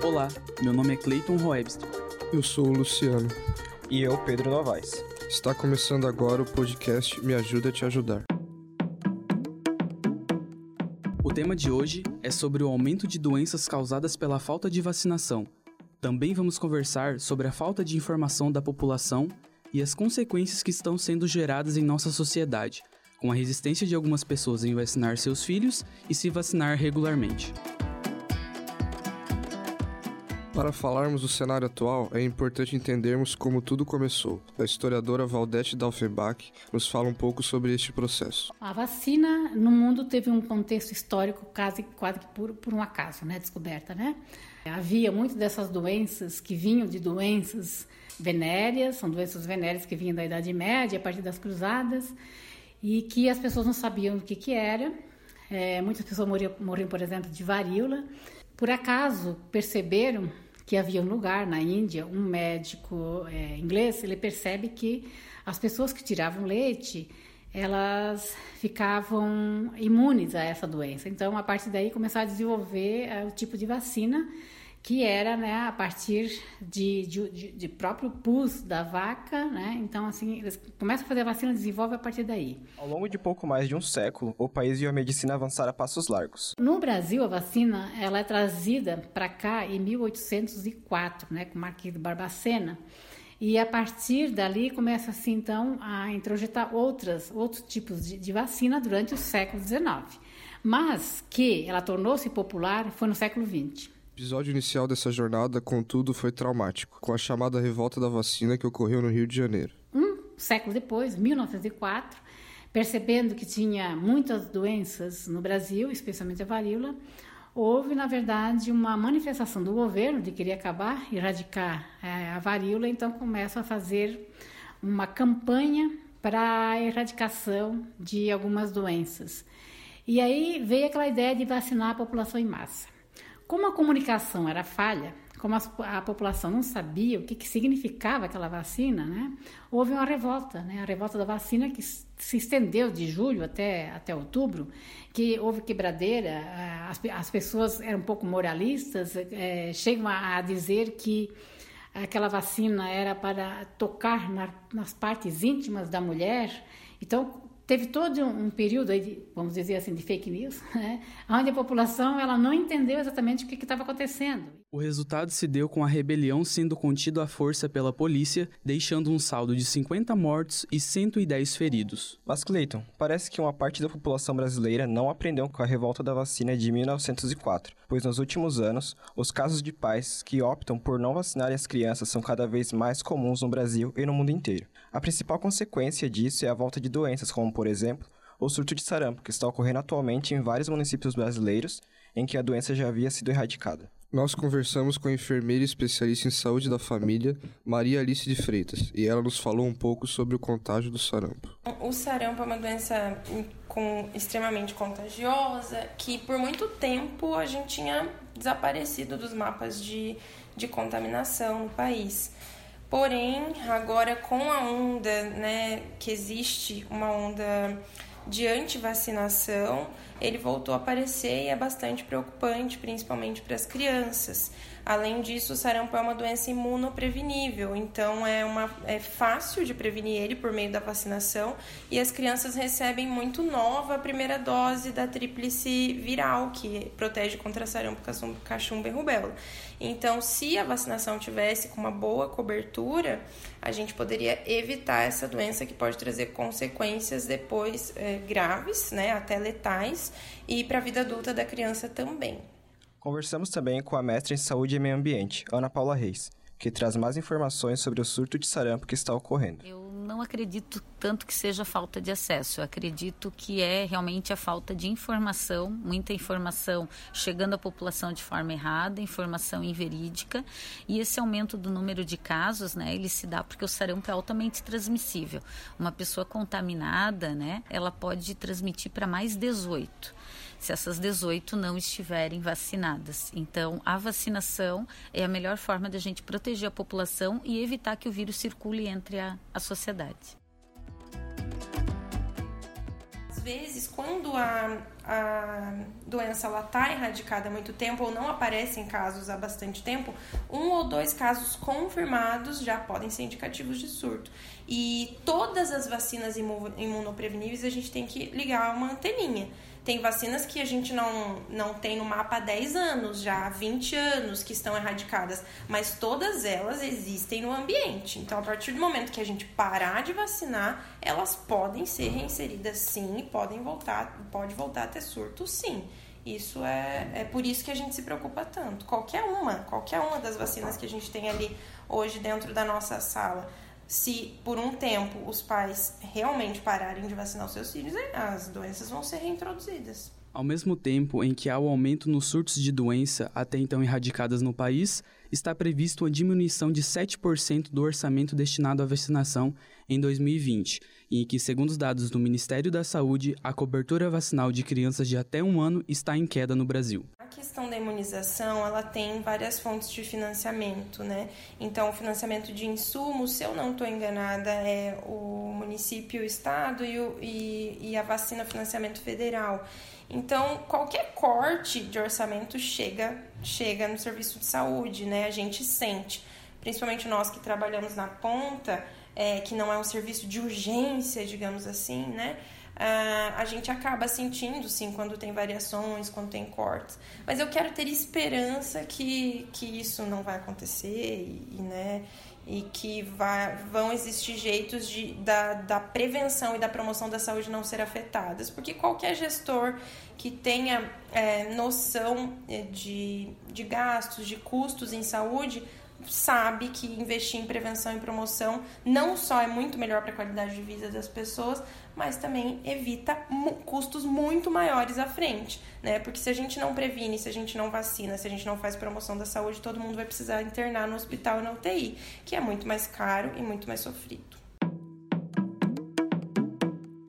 Olá, meu nome é Clayton Roebster. Eu sou o Luciano. E eu, Pedro Novaes. Está começando agora o podcast Me Ajuda a Te Ajudar. O tema de hoje é sobre o aumento de doenças causadas pela falta de vacinação. Também vamos conversar sobre a falta de informação da população e as consequências que estão sendo geradas em nossa sociedade, com a resistência de algumas pessoas em vacinar seus filhos e se vacinar regularmente. Para falarmos do cenário atual, é importante entendermos como tudo começou. A historiadora Valdete Dalfebach nos fala um pouco sobre este processo. A vacina no mundo teve um contexto histórico quase, quase por, por um acaso, né, descoberta, né? Havia muitas dessas doenças que vinham de doenças venéreas, são doenças venéreas que vinham da Idade Média, a partir das Cruzadas, e que as pessoas não sabiam o que, que era. É, muitas pessoas morriam, morriam, por exemplo, de varíola. Por acaso perceberam que havia um lugar na Índia, um médico é, inglês, ele percebe que as pessoas que tiravam leite, elas ficavam imunes a essa doença. Então, a partir daí, começaram a desenvolver é, o tipo de vacina que era né, a partir de, de, de, próprio pus da vaca, né? Então, assim, eles começam a fazer a vacina e desenvolve a partir daí. Ao longo de pouco mais de um século, o país viu a medicina avançar a passos largos. No Brasil, a vacina ela é trazida para cá em 1804, né, com Marquês de Barbacena. E a partir dali começa-se então a introjetar outras, outros tipos de, de vacina durante o século XIX. Mas que ela tornou-se popular foi no século XX. O episódio inicial dessa jornada, contudo, foi traumático, com a chamada revolta da vacina que ocorreu no Rio de Janeiro. Um século depois, 1904, percebendo que tinha muitas doenças no Brasil, especialmente a varíola, houve, na verdade, uma manifestação do governo de querer acabar, erradicar é, a varíola, então começa a fazer uma campanha para a erradicação de algumas doenças. E aí veio aquela ideia de vacinar a população em massa. Como a comunicação era falha, como a, a população não sabia o que, que, significava aquela vacina, né, houve uma revolta, né, a revolta da vacina que se estendeu de julho até, até outubro, que houve quebradeira, as, as pessoas eram um pouco moralistas, é, chegam a, a dizer que aquela vacina era para tocar na, nas partes íntimas da mulher. Então, teve todo um período aí de, vamos dizer assim, de fake news, né, onde a população ela não entendeu exatamente o que estava acontecendo. O resultado se deu com a rebelião sendo contida à força pela polícia, deixando um saldo de 50 mortos e 110 feridos. Mas Clayton, parece que uma parte da população brasileira não aprendeu com a revolta da vacina de 1904, pois nos últimos anos, os casos de pais que optam por não vacinar as crianças são cada vez mais comuns no Brasil e no mundo inteiro. A principal consequência disso é a volta de doenças como por exemplo, o surto de sarampo, que está ocorrendo atualmente em vários municípios brasileiros em que a doença já havia sido erradicada. Nós conversamos com a enfermeira especialista em saúde da família, Maria Alice de Freitas, e ela nos falou um pouco sobre o contágio do sarampo. O sarampo é uma doença com, extremamente contagiosa que por muito tempo a gente tinha desaparecido dos mapas de, de contaminação no país. Porém, agora com a onda, né, que existe uma onda de antivacinação, ele voltou a aparecer e é bastante preocupante, principalmente para as crianças. Além disso, o sarampo é uma doença imunoprevenível, então é, uma, é fácil de prevenir ele por meio da vacinação e as crianças recebem muito nova a primeira dose da tríplice viral, que protege contra sarampo, cachumba e rubéola. Então, se a vacinação tivesse com uma boa cobertura, a gente poderia evitar essa doença que pode trazer consequências depois é, graves, né, até letais, e para a vida adulta da criança também. Conversamos também com a mestra em Saúde e Meio Ambiente, Ana Paula Reis, que traz mais informações sobre o surto de sarampo que está ocorrendo. Eu não acredito tanto que seja falta de acesso, eu acredito que é realmente a falta de informação, muita informação chegando à população de forma errada, informação inverídica, e esse aumento do número de casos, né, ele se dá porque o sarampo é altamente transmissível. Uma pessoa contaminada, né, ela pode transmitir para mais 18 se essas 18 não estiverem vacinadas. Então, a vacinação é a melhor forma da gente proteger a população e evitar que o vírus circule entre a, a sociedade vezes, quando a, a doença está erradicada há muito tempo ou não aparece em casos há bastante tempo, um ou dois casos confirmados já podem ser indicativos de surto. E todas as vacinas imunopreveníveis a gente tem que ligar uma anteninha. Tem vacinas que a gente não, não tem no mapa há 10 anos, já há 20 anos que estão erradicadas, mas todas elas existem no ambiente. Então, a partir do momento que a gente parar de vacinar, elas podem ser reinseridas sim e podem voltar, pode voltar a ter surto sim. Isso é, é por isso que a gente se preocupa tanto. Qualquer uma, qualquer uma das vacinas que a gente tem ali hoje dentro da nossa sala se por um tempo os pais realmente pararem de vacinar os seus filhos, é, as doenças vão ser reintroduzidas. Ao mesmo tempo em que há o aumento nos surtos de doença até então erradicadas no país, está previsto uma diminuição de 7% do orçamento destinado à vacinação em 2020, em que, segundo os dados do Ministério da Saúde, a cobertura vacinal de crianças de até um ano está em queda no Brasil questão da imunização, ela tem várias fontes de financiamento, né? Então, o financiamento de insumos, se eu não estou enganada, é o município, o estado e, o, e, e a vacina financiamento federal. Então, qualquer corte de orçamento chega, chega no serviço de saúde, né? A gente sente, principalmente nós que trabalhamos na ponta, é, que não é um serviço de urgência, digamos assim, né? A gente acaba sentindo, sim, quando tem variações, quando tem cortes. Mas eu quero ter esperança que, que isso não vai acontecer e, e né, e que vai, vão existir jeitos de, da, da prevenção e da promoção da saúde não ser afetadas, porque qualquer gestor que tenha é, noção é, de, de gastos, de custos em saúde, sabe que investir em prevenção e promoção não só é muito melhor para a qualidade de vida das pessoas, mas também evita custos muito maiores à frente, né? Porque se a gente não previne, se a gente não vacina, se a gente não faz promoção da saúde, todo mundo vai precisar internar no hospital e na UTI, que é muito mais caro e muito mais sofrido.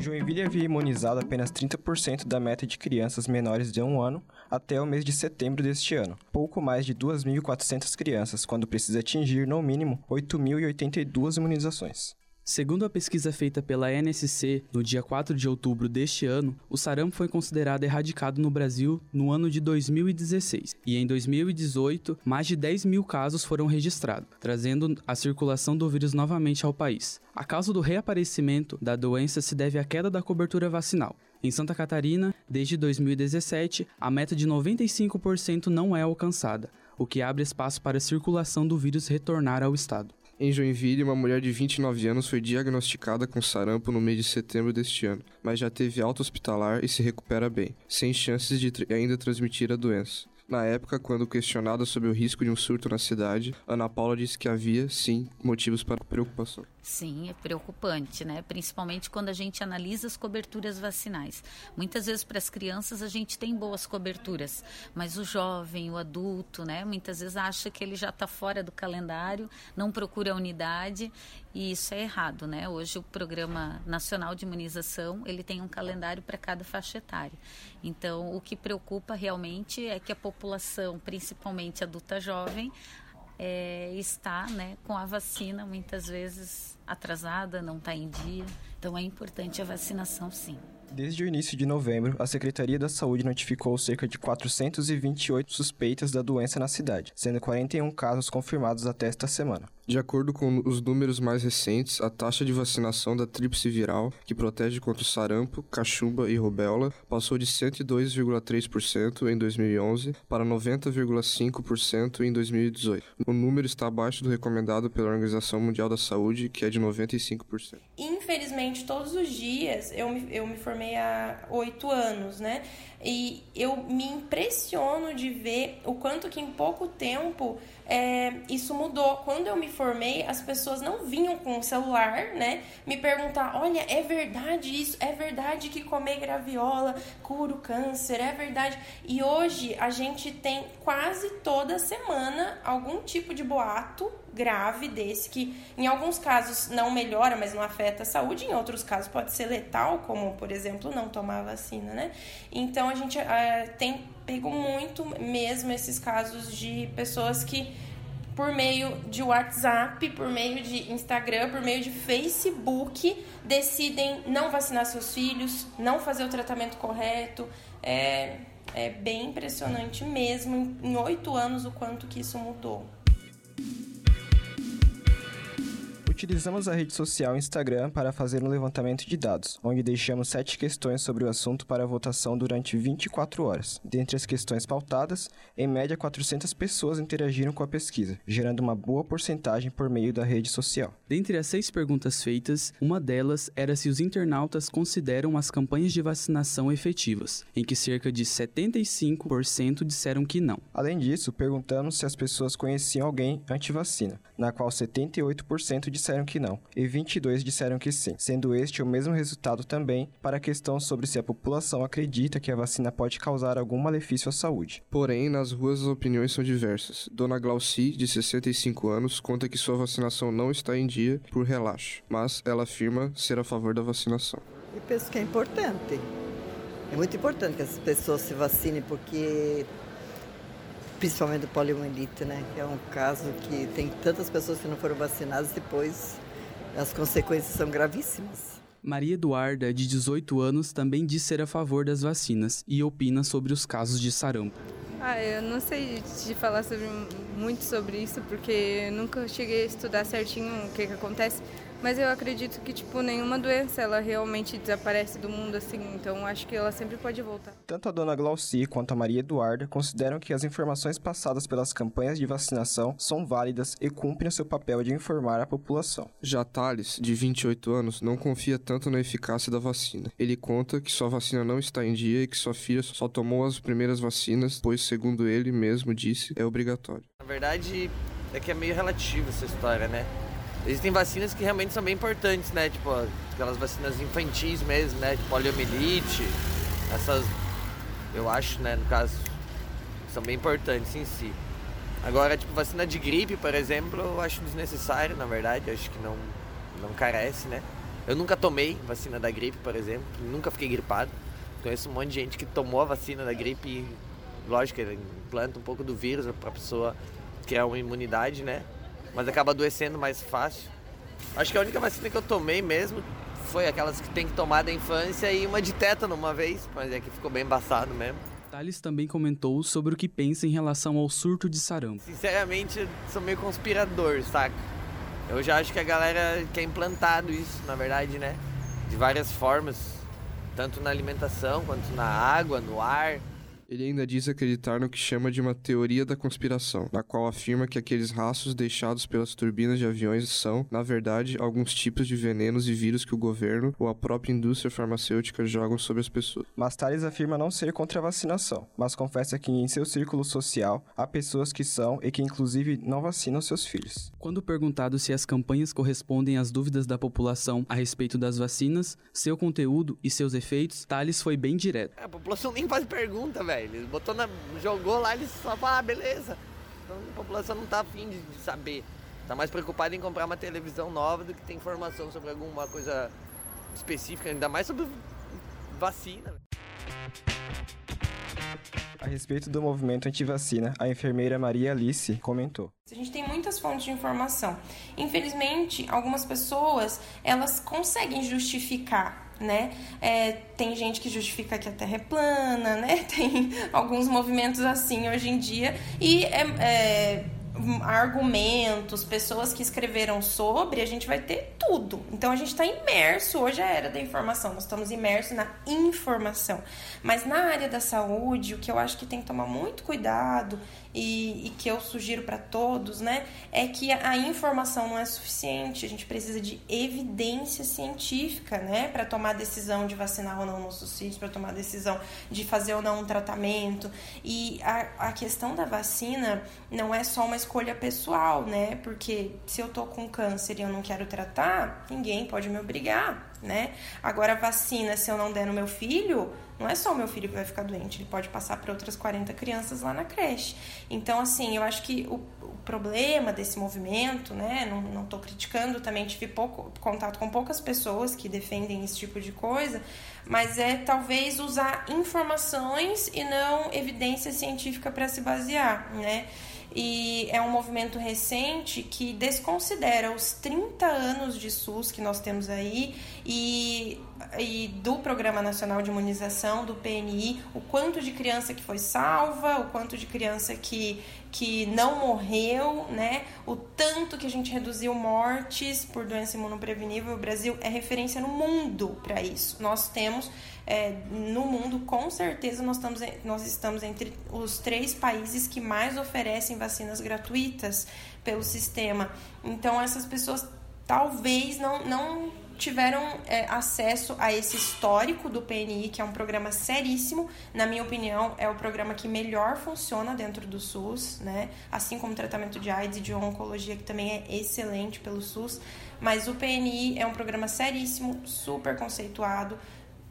Joinville havia imunizado apenas 30% da meta de crianças menores de um ano até o mês de setembro deste ano, pouco mais de 2.400 crianças, quando precisa atingir, no mínimo, 8.082 imunizações. Segundo a pesquisa feita pela NSC no dia 4 de outubro deste ano, o sarampo foi considerado erradicado no Brasil no ano de 2016 e em 2018 mais de 10 mil casos foram registrados, trazendo a circulação do vírus novamente ao país. A causa do reaparecimento da doença se deve à queda da cobertura vacinal. Em Santa Catarina, desde 2017, a meta de 95% não é alcançada, o que abre espaço para a circulação do vírus retornar ao estado. Em Joinville, uma mulher de 29 anos foi diagnosticada com sarampo no mês de setembro deste ano, mas já teve alta hospitalar e se recupera bem, sem chances de ainda transmitir a doença. Na época, quando questionada sobre o risco de um surto na cidade, Ana Paula disse que havia, sim, motivos para preocupação. Sim, é preocupante, né? Principalmente quando a gente analisa as coberturas vacinais. Muitas vezes para as crianças a gente tem boas coberturas, mas o jovem, o adulto, né? Muitas vezes acha que ele já está fora do calendário, não procura a unidade e isso é errado, né? Hoje o Programa Nacional de Imunização ele tem um calendário para cada faixa etária. Então o que preocupa realmente é que a população, principalmente adulta jovem, é, está né, com a vacina muitas vezes atrasada, não está em dia. Então é importante a vacinação sim. Desde o início de novembro, a Secretaria da Saúde notificou cerca de 428 suspeitas da doença na cidade, sendo 41 casos confirmados até esta semana. De acordo com os números mais recentes, a taxa de vacinação da tríplice viral, que protege contra o sarampo, cachumba e rubéola, passou de 102,3% em 2011 para 90,5% em 2018. O número está abaixo do recomendado pela Organização Mundial da Saúde, que é de 95%. Infelizmente, todos os dias, eu me, eu me formei há oito anos, né? E eu me impressiono de ver o quanto que em pouco tempo é, isso mudou. Quando eu me formei, as pessoas não vinham com o celular, né? Me perguntar: olha, é verdade isso? É verdade que comer graviola cura o câncer? É verdade. E hoje a gente tem quase toda semana algum tipo de boato grave desse que em alguns casos não melhora, mas não afeta a saúde, em outros casos pode ser letal, como por exemplo não tomar vacina, né? Então a gente uh, tem pego muito mesmo esses casos de pessoas que por meio de WhatsApp, por meio de Instagram, por meio de Facebook, decidem não vacinar seus filhos, não fazer o tratamento correto. É, é bem impressionante mesmo, em oito anos, o quanto que isso mudou. Utilizamos a rede social Instagram para fazer um levantamento de dados, onde deixamos sete questões sobre o assunto para votação durante 24 horas. Dentre as questões pautadas, em média 400 pessoas interagiram com a pesquisa, gerando uma boa porcentagem por meio da rede social. Dentre as seis perguntas feitas, uma delas era se os internautas consideram as campanhas de vacinação efetivas, em que cerca de 75% disseram que não. Além disso, perguntamos se as pessoas conheciam alguém anti-vacina, na qual 78% disseram disseram que não, e 22 disseram que sim, sendo este o mesmo resultado também para a questão sobre se a população acredita que a vacina pode causar algum malefício à saúde. Porém, nas ruas as opiniões são diversas. Dona Glauci, de 65 anos, conta que sua vacinação não está em dia por relaxo, mas ela afirma ser a favor da vacinação. Eu penso que é importante. É muito importante que as pessoas se vacinem porque principalmente o poliomielite, né? Que é um caso que tem tantas pessoas que não foram vacinadas depois as consequências são gravíssimas. Maria Eduarda, de 18 anos, também diz ser a favor das vacinas e opina sobre os casos de sarampo. Ah, eu não sei te falar sobre, muito sobre isso, porque nunca cheguei a estudar certinho o que, que acontece. Mas eu acredito que, tipo, nenhuma doença ela realmente desaparece do mundo assim, então acho que ela sempre pode voltar. Tanto a dona Glauci quanto a Maria Eduarda consideram que as informações passadas pelas campanhas de vacinação são válidas e cumprem o seu papel de informar a população. Já Thales, de 28 anos, não confia tanto na eficácia da vacina. Ele conta que sua vacina não está em dia e que sua filha só tomou as primeiras vacinas, pois, segundo ele mesmo disse, é obrigatório. Na verdade, é que é meio relativo essa história, né? Existem vacinas que realmente são bem importantes, né? Tipo, aquelas vacinas infantis mesmo, né? Tipo, poliomielite, essas, eu acho, né, no caso, são bem importantes em si. Agora, tipo, vacina de gripe, por exemplo, eu acho desnecessário, na verdade, eu acho que não, não carece, né? Eu nunca tomei vacina da gripe, por exemplo, nunca fiquei gripado. Conheço um monte de gente que tomou a vacina da gripe e, lógico, ele implanta um pouco do vírus para pessoa criar uma imunidade, né? Mas acaba adoecendo mais fácil. Acho que a única vacina que eu tomei mesmo foi aquelas que tem que tomar da infância e uma de tétano uma vez, mas é que ficou bem embaçado mesmo. Thales também comentou sobre o que pensa em relação ao surto de sarampo. Sinceramente, sou meio conspirador, saca? Eu já acho que a galera quer implantado isso, na verdade, né? De várias formas, tanto na alimentação quanto na água, no ar. Ele ainda diz acreditar no que chama de uma teoria da conspiração, na qual afirma que aqueles rastros deixados pelas turbinas de aviões são, na verdade, alguns tipos de venenos e vírus que o governo ou a própria indústria farmacêutica jogam sobre as pessoas. Mas Tales afirma não ser contra a vacinação, mas confessa que em seu círculo social há pessoas que são e que inclusive não vacinam seus filhos. Quando perguntado se as campanhas correspondem às dúvidas da população a respeito das vacinas, seu conteúdo e seus efeitos, Tales foi bem direto. A população nem faz pergunta, velho. Ele botou na, jogou lá, ele só fala, ah, beleza. Então a população não tá afim de, de saber. Tá mais preocupada em comprar uma televisão nova do que ter informação sobre alguma coisa específica, ainda mais sobre vacina. A respeito do movimento anti-vacina, a enfermeira Maria Alice comentou. A gente tem muitas fontes de informação. Infelizmente, algumas pessoas, elas conseguem justificar né? É, tem gente que justifica que a Terra é plana, né? Tem alguns movimentos assim hoje em dia e é, é argumentos, pessoas que escreveram sobre, a gente vai ter tudo. Então a gente está imerso, hoje é a era da informação, nós estamos imersos na informação. Mas na área da saúde, o que eu acho que tem que tomar muito cuidado e, e que eu sugiro para todos, né, é que a informação não é suficiente. A gente precisa de evidência científica, né, para tomar decisão de vacinar ou não nossos filhos, para tomar decisão de fazer ou não um tratamento. E a, a questão da vacina não é só uma escolha pessoal, né, porque se eu tô com câncer e eu não quero tratar, ninguém pode me obrigar né? Agora, vacina, se eu não der no meu filho, não é só o meu filho que vai ficar doente, ele pode passar para outras 40 crianças lá na creche. Então, assim, eu acho que o, o problema desse movimento, né? Não, tô criticando, também tive pouco contato com poucas pessoas que defendem esse tipo de coisa, mas é talvez usar informações e não evidência científica para se basear, né? e é um movimento recente que desconsidera os 30 anos de SUS que nós temos aí e, e do Programa Nacional de Imunização, do PNI, o quanto de criança que foi salva, o quanto de criança que, que não morreu, né? O tanto que a gente reduziu mortes por doença imunoprevenível. O Brasil é referência no mundo para isso. Nós temos é, no mundo, com certeza, nós estamos, nós estamos entre os três países que mais oferecem vacinas gratuitas pelo sistema. Então, essas pessoas talvez não, não tiveram é, acesso a esse histórico do PNI, que é um programa seríssimo. Na minha opinião, é o programa que melhor funciona dentro do SUS, né? Assim como o tratamento de AIDS e de oncologia, que também é excelente pelo SUS. Mas o PNI é um programa seríssimo, super conceituado,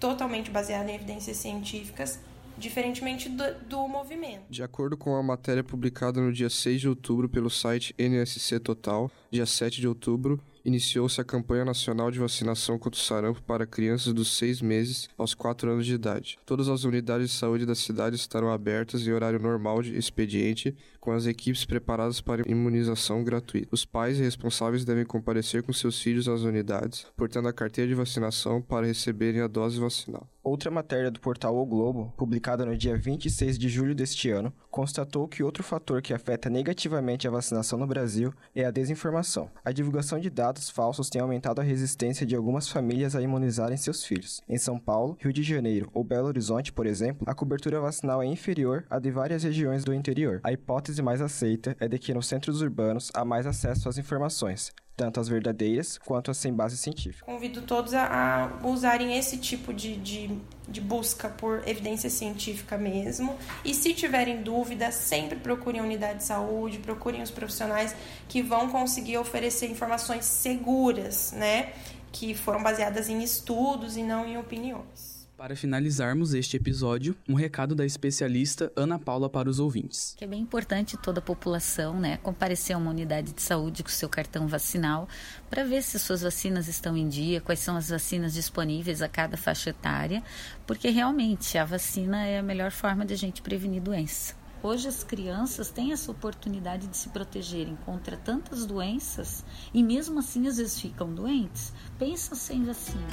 totalmente baseado em evidências científicas, diferentemente do, do, movimento. De acordo com a matéria publicada no dia 6 de outubro pelo site NSC Total, dia 7 de outubro, iniciou-se a campanha nacional de vacinação contra o sarampo para crianças dos 6 meses aos 4 anos de idade. Todas as unidades de saúde da cidade estarão abertas em horário normal de expediente, com as equipes preparadas para imunização gratuita. Os pais e responsáveis devem comparecer com seus filhos às unidades, portando a carteira de vacinação para receberem a dose vacinal. Outra matéria do portal O Globo, publicada no dia 26 de julho deste ano, constatou que outro fator que afeta negativamente a vacinação no Brasil é a desinformação. A divulgação de dados falsos tem aumentado a resistência de algumas famílias a imunizarem seus filhos. Em São Paulo, Rio de Janeiro ou Belo Horizonte, por exemplo, a cobertura vacinal é inferior à de várias regiões do interior. A hipótese mais aceita é de que nos centros urbanos há mais acesso às informações, tanto as verdadeiras quanto as sem base científica. Convido todos a, a usarem esse tipo de, de, de, busca por evidência científica mesmo. E se tiverem dúvida, sempre procurem a unidade de saúde, procurem os profissionais que vão conseguir oferecer informações seguras, né? Que foram baseadas em estudos e não em opiniões. Para finalizarmos este episódio, um recado da especialista Ana Paula para os ouvintes. Que é bem importante toda a população, né, comparecer a uma unidade de saúde com seu cartão vacinal para ver se suas vacinas estão em dia, quais são as vacinas disponíveis a cada faixa etária, porque realmente a vacina é a melhor forma de a gente prevenir doença. Hoje as crianças têm essa oportunidade de se protegerem contra tantas doenças e mesmo assim às vezes ficam doentes. Pensa sem vacina.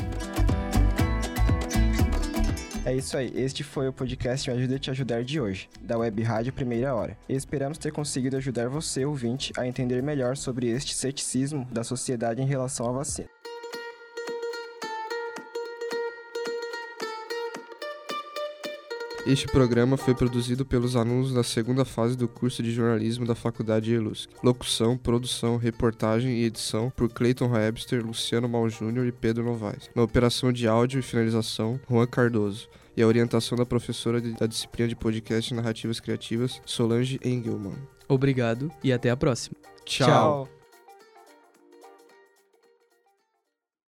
É isso aí, este foi o podcast Me Ajuda a Te Ajudar de hoje, da Web Rádio Primeira Hora. Esperamos ter conseguido ajudar você, ouvinte, a entender melhor sobre este ceticismo da sociedade em relação à vacina. Este programa foi produzido pelos alunos da segunda fase do curso de jornalismo da Faculdade ELUSC. Locução, produção, reportagem e edição por Clayton Webster, Luciano Mal Júnior e Pedro Novaes. Na operação de áudio e finalização, Juan Cardoso. E a orientação da professora da disciplina de podcast e narrativas criativas, Solange Engelmann. Obrigado e até a próxima. Tchau. Tchau.